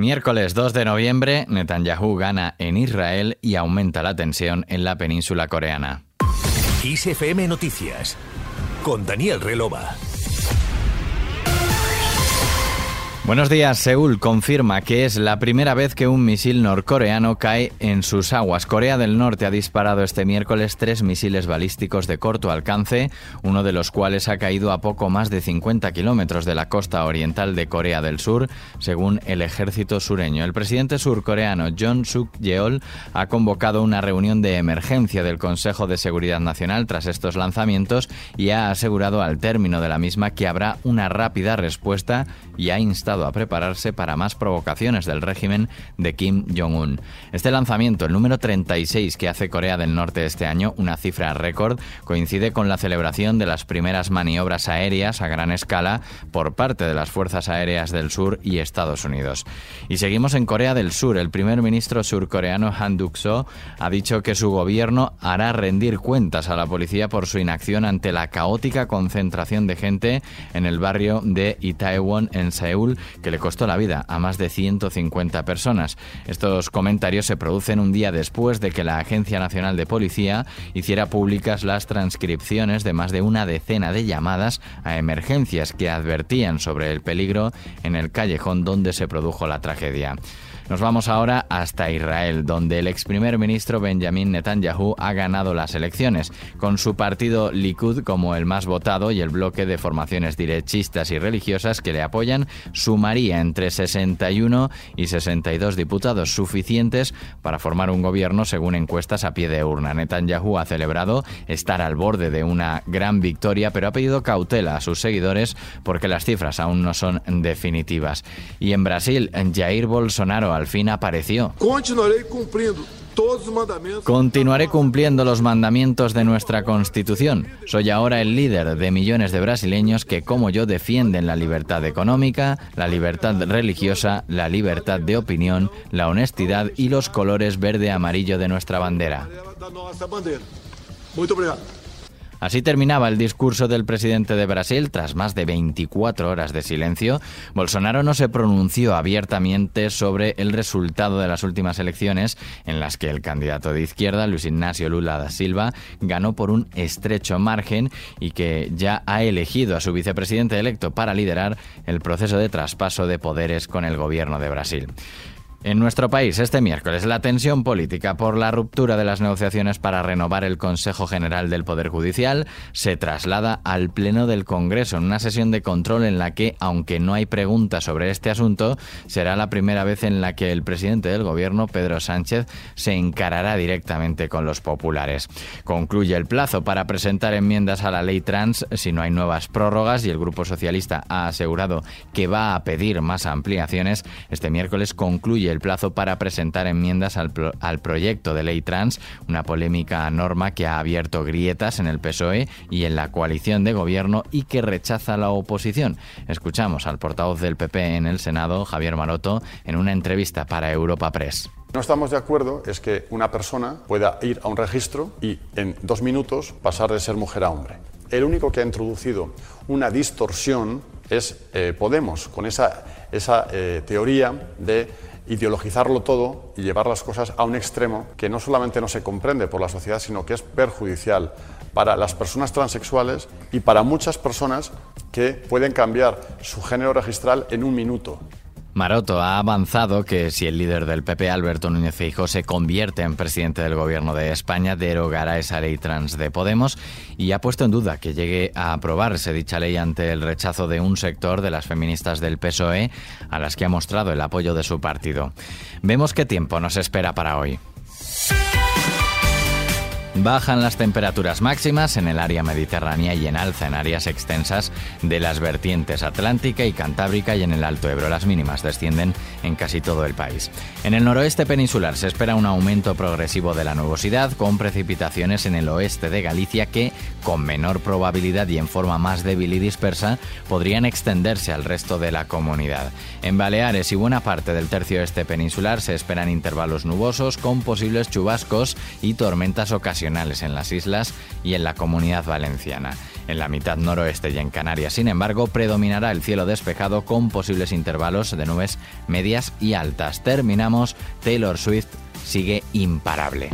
Miércoles 2 de noviembre, Netanyahu gana en Israel y aumenta la tensión en la península coreana. ISFM Noticias con Daniel Relova. Buenos días. Seúl confirma que es la primera vez que un misil norcoreano cae en sus aguas. Corea del Norte ha disparado este miércoles tres misiles balísticos de corto alcance, uno de los cuales ha caído a poco más de 50 kilómetros de la costa oriental de Corea del Sur, según el ejército sureño. El presidente surcoreano John Suk Yeol ha convocado una reunión de emergencia del Consejo de Seguridad Nacional tras estos lanzamientos y ha asegurado al término de la misma que habrá una rápida respuesta y ha instado a prepararse para más provocaciones del régimen de Kim Jong-un. Este lanzamiento, el número 36 que hace Corea del Norte este año, una cifra récord, coincide con la celebración de las primeras maniobras aéreas a gran escala por parte de las Fuerzas Aéreas del Sur y Estados Unidos. Y seguimos en Corea del Sur. El primer ministro surcoreano Han Duk-soo ha dicho que su gobierno hará rendir cuentas a la policía por su inacción ante la caótica concentración de gente en el barrio de Itaewon en Seúl que le costó la vida a más de 150 personas. Estos comentarios se producen un día después de que la Agencia Nacional de Policía hiciera públicas las transcripciones de más de una decena de llamadas a emergencias que advertían sobre el peligro en el callejón donde se produjo la tragedia. Nos vamos ahora hasta Israel, donde el ex primer ministro Benjamin Netanyahu ha ganado las elecciones, con su partido Likud como el más votado y el bloque de formaciones derechistas y religiosas que le apoyan sumaría entre 61 y 62 diputados suficientes para formar un gobierno según encuestas a pie de urna. Netanyahu ha celebrado estar al borde de una gran victoria, pero ha pedido cautela a sus seguidores porque las cifras aún no son definitivas. Y en Brasil, Jair Bolsonaro al fin apareció. Continuaré cumpliendo los mandamientos de nuestra Constitución. Soy ahora el líder de millones de brasileños que, como yo, defienden la libertad económica, la libertad religiosa, la libertad de opinión, la honestidad y los colores verde-amarillo de nuestra bandera. Así terminaba el discurso del presidente de Brasil tras más de 24 horas de silencio. Bolsonaro no se pronunció abiertamente sobre el resultado de las últimas elecciones en las que el candidato de izquierda, Luis Ignacio Lula da Silva, ganó por un estrecho margen y que ya ha elegido a su vicepresidente electo para liderar el proceso de traspaso de poderes con el gobierno de Brasil. En nuestro país, este miércoles, la tensión política por la ruptura de las negociaciones para renovar el Consejo General del Poder Judicial se traslada al Pleno del Congreso en una sesión de control en la que, aunque no hay preguntas sobre este asunto, será la primera vez en la que el presidente del Gobierno, Pedro Sánchez, se encarará directamente con los populares. Concluye el plazo para presentar enmiendas a la ley trans si no hay nuevas prórrogas y el Grupo Socialista ha asegurado que va a pedir más ampliaciones. Este miércoles concluye el plazo para presentar enmiendas al, al proyecto de ley trans, una polémica norma que ha abierto grietas en el PSOE y en la coalición de gobierno y que rechaza la oposición. Escuchamos al portavoz del PP en el Senado, Javier Maroto, en una entrevista para Europa Press. No estamos de acuerdo es que una persona pueda ir a un registro y en dos minutos pasar de ser mujer a hombre. El único que ha introducido una distorsión es eh, Podemos, con esa, esa eh, teoría de ideologizarlo todo y llevar las cosas a un extremo que no solamente no se comprende por la sociedad, sino que es perjudicial para las personas transexuales y para muchas personas que pueden cambiar su género registral en un minuto. Maroto ha avanzado que si el líder del PP, Alberto Núñez Feijóo, se convierte en presidente del gobierno de España, derogará esa ley trans de Podemos y ha puesto en duda que llegue a aprobarse dicha ley ante el rechazo de un sector de las feministas del PSOE a las que ha mostrado el apoyo de su partido. Vemos qué tiempo nos espera para hoy. Bajan las temperaturas máximas en el área mediterránea y en alza en áreas extensas de las vertientes atlántica y cantábrica y en el Alto Ebro. Las mínimas descienden en casi todo el país. En el noroeste peninsular se espera un aumento progresivo de la nubosidad con precipitaciones en el oeste de Galicia que, con menor probabilidad y en forma más débil y dispersa, podrían extenderse al resto de la comunidad. En Baleares y buena parte del tercio este peninsular se esperan intervalos nubosos con posibles chubascos y tormentas ocasionales en las islas y en la comunidad valenciana. en la mitad noroeste y en Canarias. Sin embargo, predominará el cielo despejado con posibles intervalos de nubes medias y altas. Terminamos, Taylor Swift sigue imparable.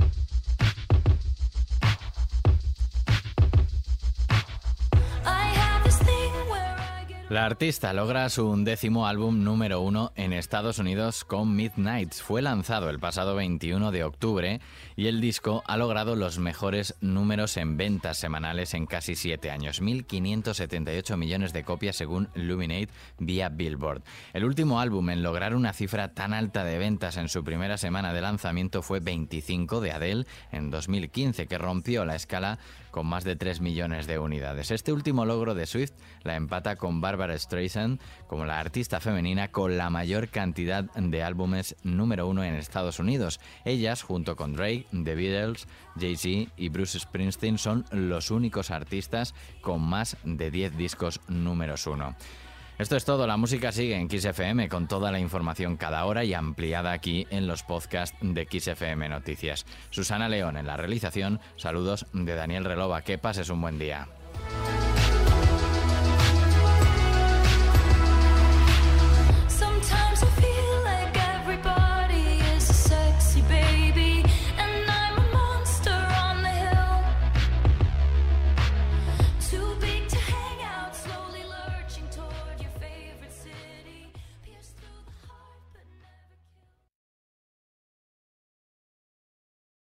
La artista logra su undécimo álbum número uno en Estados Unidos con Midnights. Fue lanzado el pasado 21 de octubre y el disco ha logrado los mejores números en ventas semanales en casi siete años, 1.578 millones de copias según Luminate vía Billboard. El último álbum en lograr una cifra tan alta de ventas en su primera semana de lanzamiento fue 25 de Adele en 2015, que rompió la escala con más de 3 millones de unidades. Este último logro de Swift la empata con Barbara Streisand como la artista femenina con la mayor cantidad de álbumes número uno en Estados Unidos. Ellas, junto con Drake, The Beatles, Jay-Z y Bruce Springsteen, son los únicos artistas con más de 10 discos números uno. Esto es todo, la música sigue en XFM con toda la información cada hora y ampliada aquí en los podcasts de XFM Noticias. Susana León en la realización, saludos de Daniel Relova, que pases un buen día.